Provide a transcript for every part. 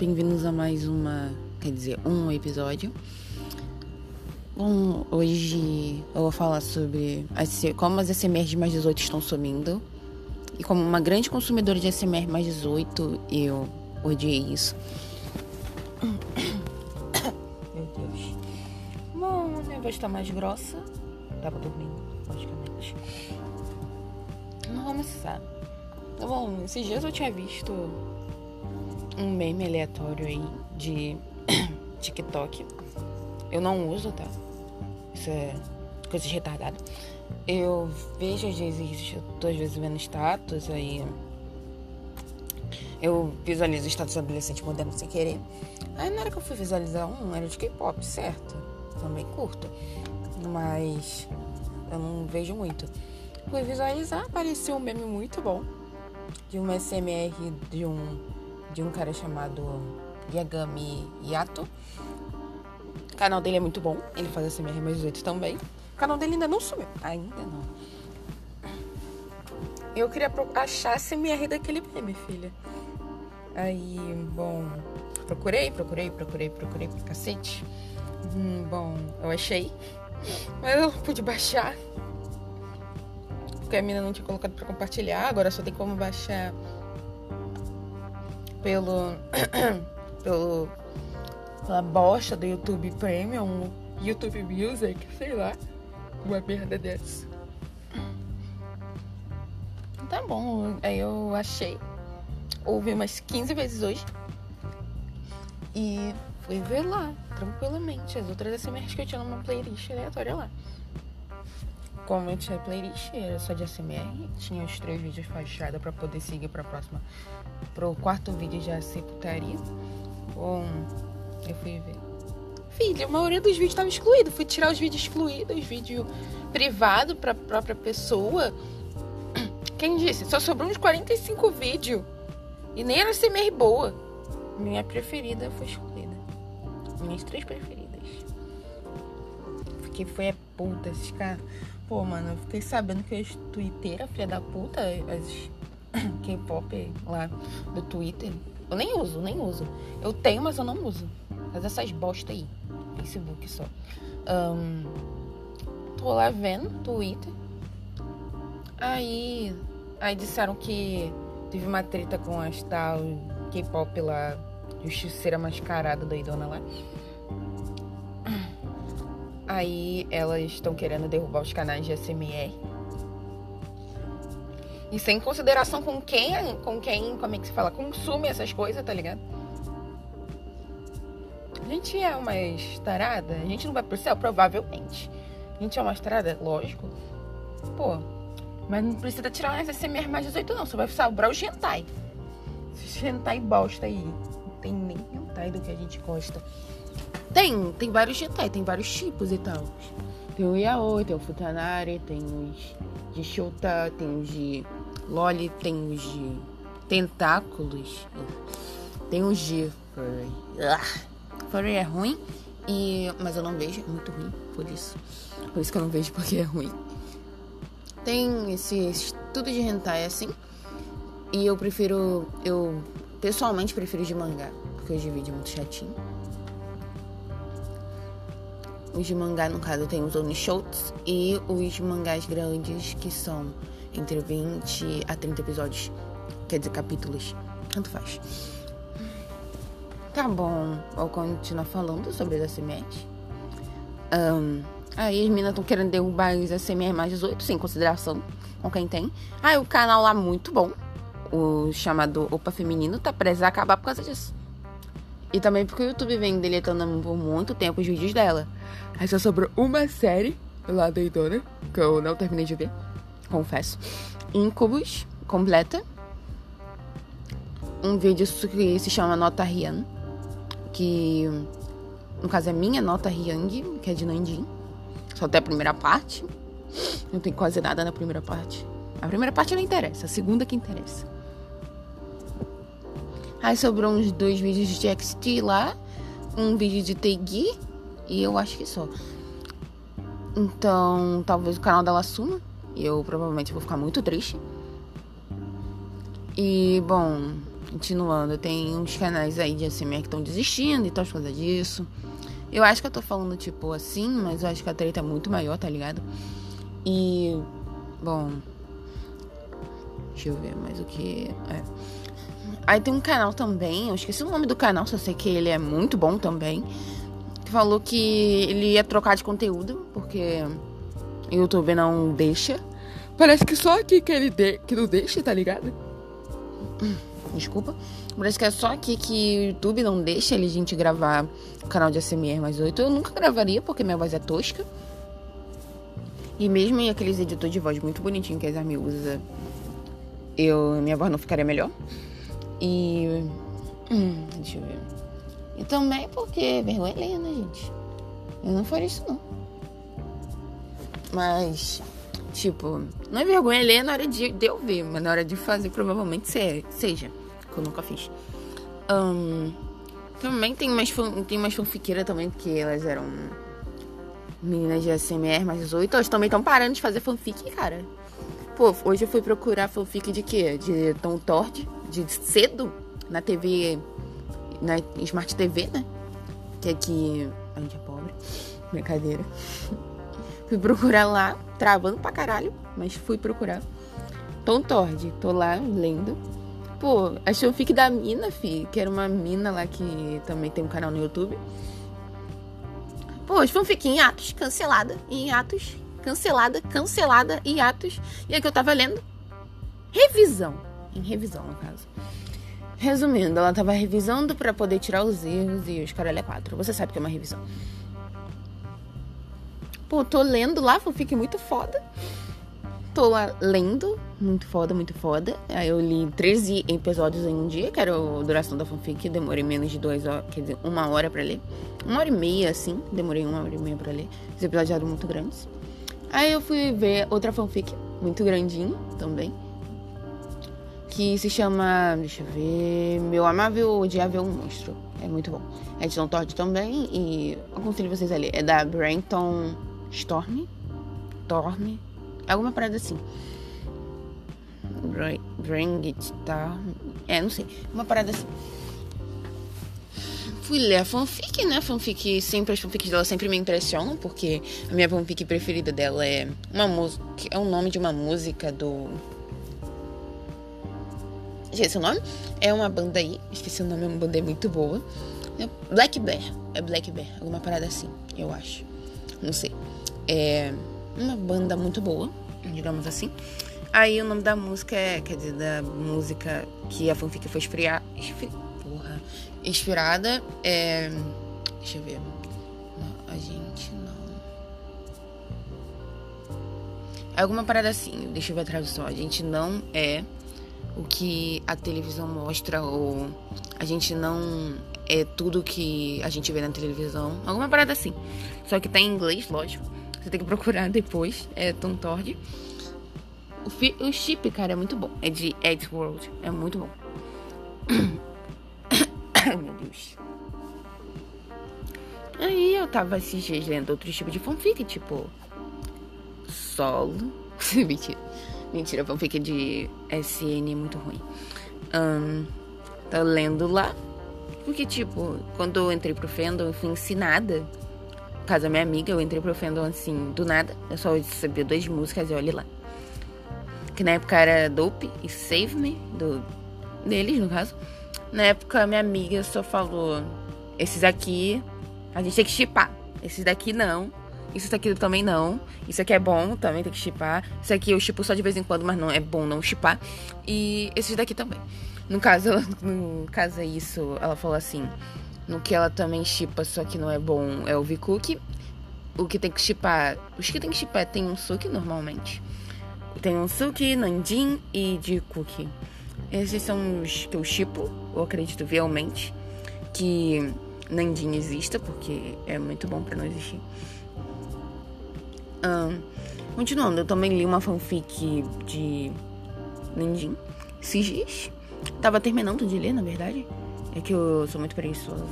bem-vindos a mais uma, quer dizer, um episódio. Bom, hoje eu vou falar sobre como as SMR de mais 18 estão sumindo. E como uma grande consumidora de SMR mais 18, eu odiei isso. Meu Deus. Bom, minha voz tá mais grossa. Tava dormindo, logicamente. Não vamos começar. Bom, esses dias eu tinha visto um meme aleatório aí de TikTok. Eu não uso, tá? Isso é coisa de retardada. Eu vejo às vezes, eu tô às vezes vendo status aí. Eu visualizo status adolescente moderno sem querer. Aí na hora que eu fui visualizar um, era de K-pop, certo? Também curto. Mas eu não vejo muito. Fui visualizar, apareceu um meme muito bom. De uma SMR de um de um cara chamado Yagami Yato. O canal dele é muito bom, ele faz SMR mais 18 também. O canal dele ainda não sumiu, ainda não. Eu queria achar a SMR daquele meme, filha. Aí, bom, procurei, procurei, procurei, procurei pra cacete. Hum, bom, eu achei, mas eu não pude baixar. Porque a mina não tinha colocado pra compartilhar, agora só tem como baixar pelo, pelo pela bosta do YouTube Premium, YouTube Music, sei lá, uma merda dessa. Tá bom, aí eu achei, ouvi umas 15 vezes hoje e fui ver lá, tranquilamente, as outras SMRs que eu tinha numa playlist aleatória lá. Eu tinha playlist, era só de SMR, tinha os três vídeos fechados para poder seguir pra próxima pro quarto vídeo já ser putaria. Bom, eu fui ver. Filha, a maioria dos vídeos estava excluído. Fui tirar os vídeos excluídos, vídeo privado pra própria pessoa. Quem disse? Só sobrou uns 45 vídeos. E nem era CMR boa. Minha preferida foi excluída. Minhas três preferidas. Fiquei foi a puta, esses caras. Pô, mano, eu fiquei sabendo que as twitteiras, filha da puta, as K-pop lá do Twitter. Eu nem uso, nem uso. Eu tenho, mas eu não uso. Mas essas bosta aí. Facebook só. Um, tô lá vendo Twitter. Aí. Aí disseram que teve uma treta com as tal K-pop lá. Justiceira mascarada doidona lá. Aí elas estão querendo derrubar os canais de SMR e sem consideração com quem, com quem, como é que se fala, consome essas coisas, tá ligado? A gente é uma estarada, a gente não vai pro céu, provavelmente. A gente é uma estarada, lógico. Pô, mas não precisa tirar mais SMR mais 18 não, só vai sobrar o hentai. Esse hentai bosta aí. Não tem nem hentai do que a gente gosta. Tem, tem vários hentai, tem vários tipos e tal. Tem o yaoi, tem o futanari, tem os de shota, tem os de Loli tem os de tentáculos. Tem os de furry. Ah, furry é ruim, e, mas eu não vejo, é muito ruim, por isso. Por isso que eu não vejo porque é ruim. Tem esse estudo de hentai assim. E eu prefiro. Eu pessoalmente prefiro de mangá. Porque os de vídeo é muito chatinho. Os de mangá, no caso, tem os Onishots e os mangás grandes que são entre 20 a 30 episódios. Quer dizer, capítulos. Tanto faz. Tá bom, vou continuar falando sobre as SMR. Um, aí as meninas estão querendo derrubar os SMR mais 18, sem consideração com quem tem. Aí o canal lá muito bom, o chamado Opa Feminino, tá preso a acabar por causa disso. E também porque o YouTube vem deletando por muito tempo os vídeos dela. Aí só sobrou uma série lá doidona, que eu não terminei de ver confesso. Incubus, completa. Um vídeo que se chama Nota Rian, que no caso é minha nota Hyang, que é de Nanjing. Só até a primeira parte. Não tem quase nada na primeira parte. A primeira parte não interessa, a segunda que interessa. Aí sobrou uns dois vídeos de XT lá, um vídeo de Teigi e eu acho que só. Então, talvez o canal dela suma. E eu provavelmente vou ficar muito triste. E, bom, continuando, tem uns canais aí de ASMR que estão desistindo e tal por causa disso. Eu acho que eu tô falando, tipo, assim, mas eu acho que a treta é muito maior, tá ligado? E. Bom. Deixa eu ver mais o que. É. Aí tem um canal também, eu esqueci o nome do canal, só sei que ele é muito bom também. Que falou que ele ia trocar de conteúdo, porque o YouTube não deixa. Parece que só aqui que ele de... que não deixa, tá ligado? Desculpa. Parece que é só aqui que o YouTube não deixa a gente gravar o canal de ASMR mais 8. Eu nunca gravaria porque minha voz é tosca. E mesmo em aqueles editores de voz muito bonitinho que a Exarme usa, eu, minha voz não ficaria melhor. E. Hum, deixa eu ver. E também porque vergonha alheia, né, gente? Eu não faria isso, não. Mas, tipo, não é vergonha alheia na hora de, de eu ver, mas na hora de fazer, provavelmente seja que eu nunca fiz. Um, também tem umas, tem umas fanfiqueiras também, que elas eram meninas de SMR mais 18. Elas também estão parando de fazer fanfic, cara. Pô, hoje eu fui procurar fanfic de quê? De Tom Tord, de cedo, na TV, na Smart TV, né? Que aqui a gente é pobre. Brincadeira. fui procurar lá, travando pra caralho, mas fui procurar. Tom Tord, tô lá lendo. Pô, a fanfic da mina, fi, que era uma mina lá que também tem um canal no YouTube. Pô, as fanfic em atos, cancelada, em atos, cancelada, cancelada, em atos. E é que eu tava lendo. Revisão. Em revisão, no caso. Resumindo, ela tava revisando para poder tirar os erros e os caralho é quatro. Você sabe que é uma revisão. Pô, tô lendo lá, fanfic muito foda tô lá lendo, muito foda, muito foda. Aí eu li 13 episódios em um dia, que era a duração da fanfic, demorei menos de duas horas, quer dizer, uma hora pra ler. Uma hora e meia, assim, demorei uma hora e meia pra ler. Os episódios eram muito grandes. Aí eu fui ver outra fanfic, muito grandinho também. Que se chama, deixa eu ver, Meu Amável Odiável Monstro. É muito bom. É de Tom Todd também e aconselho vocês a ler. É da Brenton Storm. Storm, Alguma parada assim. Bring it, tá? É, não sei. Uma parada assim. Fui ler a fanfic, né? Fanfic, sempre, as fanfics dela sempre me impressionam, porque a minha fanfic preferida dela é uma música. É o nome de uma música do. Esqueci o nome? É uma banda aí. Esqueci o nome, é uma banda muito boa. É Black Bear. É Black Bear. Alguma parada assim, eu acho. Não sei. É uma banda muito boa, digamos assim. Aí o nome da música é, quer dizer, da música que a fanfic foi esfriar, esfri, porra, inspirada é. Deixa eu ver. Não, a gente não. É alguma parada assim, deixa eu ver a tradução. A gente não é o que a televisão mostra, ou a gente não é tudo que a gente vê na televisão. Alguma parada assim. Só que tá em inglês, lógico. Você tem que procurar depois. É Tom Tord. O, o chip, cara, é muito bom. É de World É muito bom. Ai, meu Deus. Aí eu tava esses lendo outro tipo de fanfic, tipo. Solo. Mentira. Mentira, fanfic de SN é muito ruim. Um, tá lendo lá. Porque, tipo, quando eu entrei pro fandom, eu fui ensinada caso da minha amiga, eu entrei pro fandom assim, do nada. Eu só sabia duas músicas e olhe lá. Que na época era Dope e Save Me, do, deles, no caso. Na época, minha amiga só falou: esses aqui a gente tem que chipar. Esses daqui não. Isso daqui também não. Isso aqui é bom, também tem que chipar. Isso aqui eu chipo só de vez em quando, mas não é bom não chipar. E esses daqui também. No caso, no caso é isso, ela falou assim: no que ela também chipa, só que não é bom, é o V-Cook. O que tem que chipar. Os que tem que chipar tem um suki normalmente. Tem um suki, nanjin e de cookie. Esses são os que eu chipo, eu acredito realmente que nanjin exista, porque é muito bom para não existir. Um, continuando, eu também li uma fanfic de nanjin esses dias. Tava terminando de ler, na verdade. É que eu sou muito preguiçosa.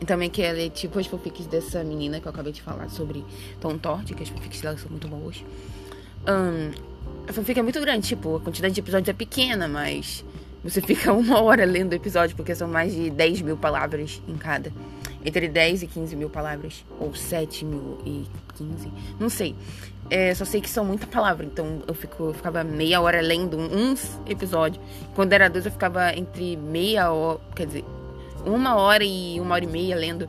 E também que ela é tipo as fanfics dessa menina que eu acabei de falar sobre Tom Tort, que as fanfics dela são muito boas. Um, a fanfic é muito grande, tipo, a quantidade de episódios é pequena, mas Você fica uma hora lendo o episódio, porque são mais de 10 mil palavras em cada. Entre 10 e 15 mil palavras. Ou 7 mil e 15. Não sei. É, só sei que são muita palavra, então eu, fico, eu ficava meia hora lendo uns episódios. Quando era dois, eu ficava entre meia hora, quer dizer, uma hora e uma hora e meia lendo.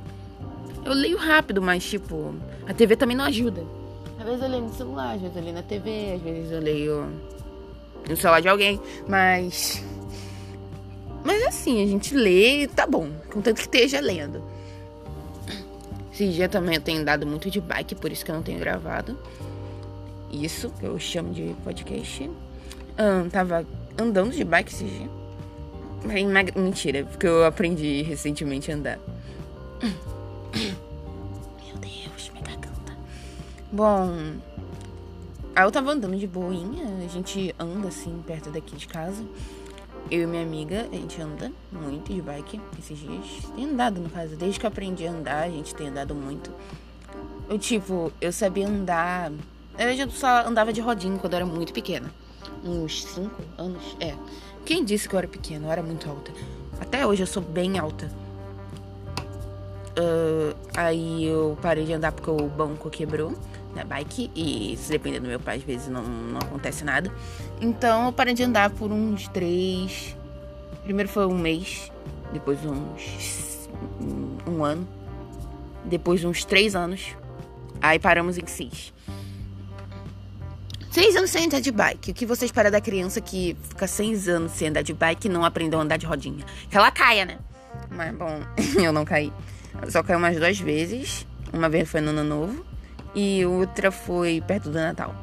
Eu leio rápido, mas tipo, a TV também não ajuda. Vezes eu leio no celular, às vezes eu leio na TV, às vezes eu leio no celular de alguém, mas. Mas assim, a gente lê, tá bom, contanto que esteja lendo. Esse dia também eu tenho andado muito de bike, por isso que eu não tenho gravado. Isso, que eu chamo de podcast. Um, tava andando de bike esse dia. Mentira, porque eu aprendi recentemente a andar. Bom, aí eu tava andando de boinha, a gente anda assim perto daqui de casa. Eu e minha amiga, a gente anda muito de bike esses dias. Tem andado, no caso. Desde que eu aprendi a andar, a gente tem andado muito. Eu, tipo, eu sabia andar. Eu só andava de rodinho quando eu era muito pequena. Uns 5 anos. É. Quem disse que eu era pequena? Eu era muito alta. Até hoje eu sou bem alta. Uh, aí eu parei de andar porque o banco quebrou na bike e se depender do meu pai às vezes não, não acontece nada. Então eu parei de andar por uns três. Primeiro foi um mês, depois uns um ano, depois uns três anos. Aí paramos em seis. Seis anos sem andar de bike. O que você espera da criança que fica seis anos sem andar de bike e não aprendeu a andar de rodinha? Que ela caia, né? Mas bom, eu não caí. Só caiu umas duas vezes. Uma vez foi no ano novo e outra foi perto do Natal.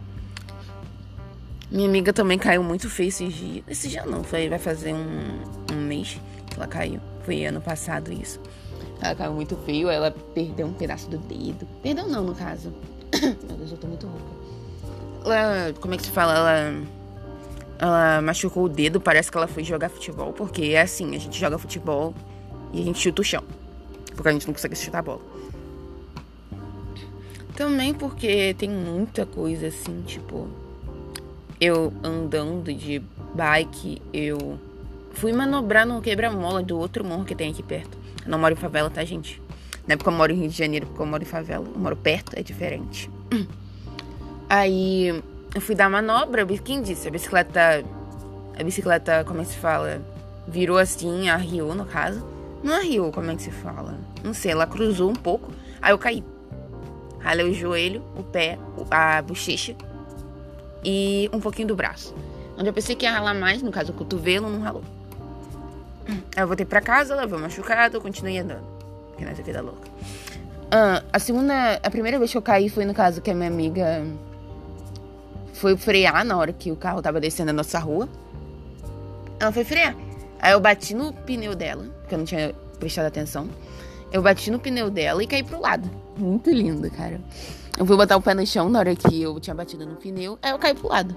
Minha amiga também caiu muito feio esses dias. Esse dia não, foi, vai fazer um, um mês que ela caiu. Foi ano passado isso. Ela caiu muito feio, ela perdeu um pedaço do dedo. Perdeu não, no caso. Meu Deus, eu tô muito rouca. Ela, como é que se fala? Ela, ela machucou o dedo, parece que ela foi jogar futebol. Porque é assim, a gente joga futebol e a gente chuta o chão. Porque a gente não consegue chutar a bola. Também porque tem muita coisa assim, tipo. Eu andando de bike, eu fui manobrar no quebra-mola do outro morro que tem aqui perto. Eu não moro em favela, tá, gente? Não é porque eu moro em Rio de Janeiro, porque eu moro em favela. Eu moro perto, é diferente. Aí eu fui dar manobra, quem disse? A bicicleta. A bicicleta, como é que se fala? Virou assim, arriou no caso. Não arriou, como é que se fala? Não sei, ela cruzou um pouco. Aí eu caí. Ralei o joelho, o pé, a bochecha e um pouquinho do braço. Onde eu pensei que ia ralar mais, no caso o cotovelo, não ralou. Aí eu voltei pra casa, levei machucado, continuei andando. Porque nessa vida louca. Ah, a segunda, a primeira vez que eu caí foi no caso que a minha amiga foi frear na hora que o carro tava descendo a nossa rua. Ela foi frear. Aí eu bati no pneu dela, porque eu não tinha prestado atenção. Eu bati no pneu dela e caí pro lado. Muito lindo, cara. Eu fui botar o pé no chão na hora que eu tinha batido no pneu, aí eu caí pro lado.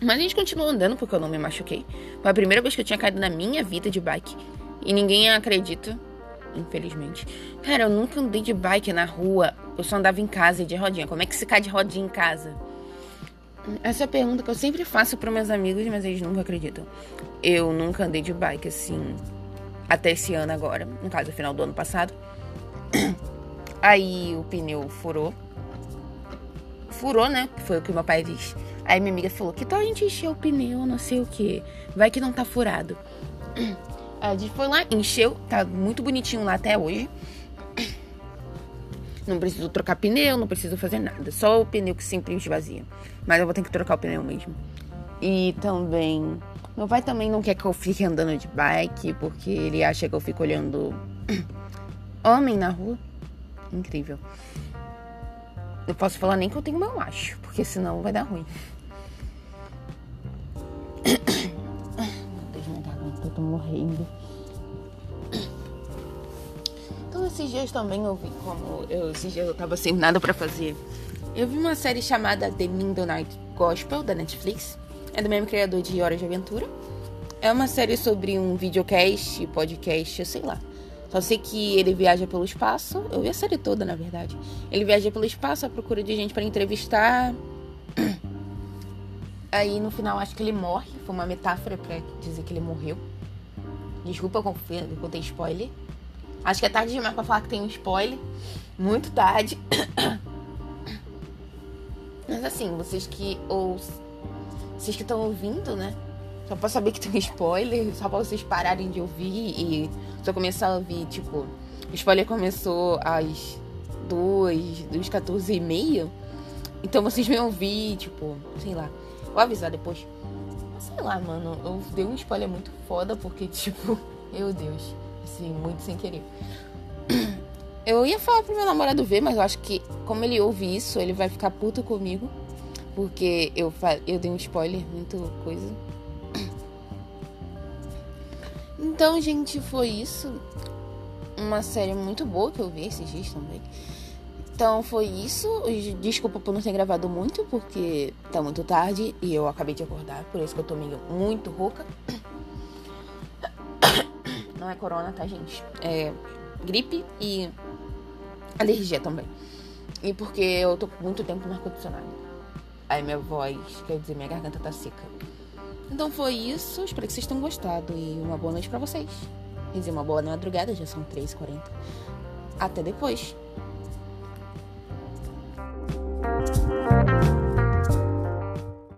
Mas a gente continuou andando porque eu não me machuquei. Foi a primeira vez que eu tinha caído na minha vida de bike. E ninguém acredita, infelizmente. Cara, eu nunca andei de bike na rua. Eu só andava em casa de rodinha. Como é que se cai de rodinha em casa? Essa é a pergunta que eu sempre faço para meus amigos, mas eles nunca acreditam. Eu nunca andei de bike assim até esse ano agora, no caso, final do ano passado. Aí o pneu furou. Furou, né? Foi o que meu pai disse. Aí minha amiga falou: Que tal a gente encher o pneu, não sei o que. Vai que não tá furado. Aí a gente foi lá, encheu, tá muito bonitinho lá até hoje. Não preciso trocar pneu, não preciso fazer nada. Só o pneu que sempre esvazia. Mas eu vou ter que trocar o pneu mesmo. E também. Meu pai também não quer que eu fique andando de bike, porque ele acha que eu fico olhando homem na rua. Incrível. Eu posso falar nem que eu tenho meu macho, porque senão vai dar ruim. Meu Deus, minha garganta, eu tô morrendo. Então esses dias também eu vi como. Eu, esses dias eu tava sem nada pra fazer. Eu vi uma série chamada The Midnight Gospel da Netflix. É do mesmo criador de Hora de Aventura. É uma série sobre um videocast, podcast, sei lá. Só sei que ele viaja pelo espaço. Eu vi a série toda, na verdade. Ele viaja pelo espaço à procura de gente para entrevistar. Aí no final acho que ele morre. Foi uma metáfora pra dizer que ele morreu. Desculpa, eu contei spoiler. Acho que é tarde demais pra falar que tem um spoiler. Muito tarde. Mas assim, vocês que ou vocês que estão ouvindo, né? Só pra saber que tem spoiler, só pra vocês pararem de ouvir e só começar a ouvir, tipo, o spoiler começou às 2, 2, 14 e meia. Então vocês vão ouvir, tipo, sei lá. Vou avisar depois. Sei lá, mano. Eu dei um spoiler muito foda porque, tipo, meu Deus. Assim, muito sem querer. Eu ia falar pro meu namorado ver, mas eu acho que, como ele ouve isso, ele vai ficar puto comigo. Porque eu, eu dei um spoiler, muito coisa. Então, gente, foi isso. Uma série muito boa que eu vi esses dias também. Então foi isso. Desculpa por não ter gravado muito, porque tá muito tarde e eu acabei de acordar, por isso que eu tô meio muito rouca. Não é corona, tá, gente? É gripe e alergia também. E porque eu tô muito tempo no ar-condicionado. Aí minha voz, quer dizer, minha garganta tá seca. Então foi isso. Espero que vocês tenham gostado. E uma boa noite pra vocês. Quer dizer, uma boa madrugada, já são 3h40. Até depois.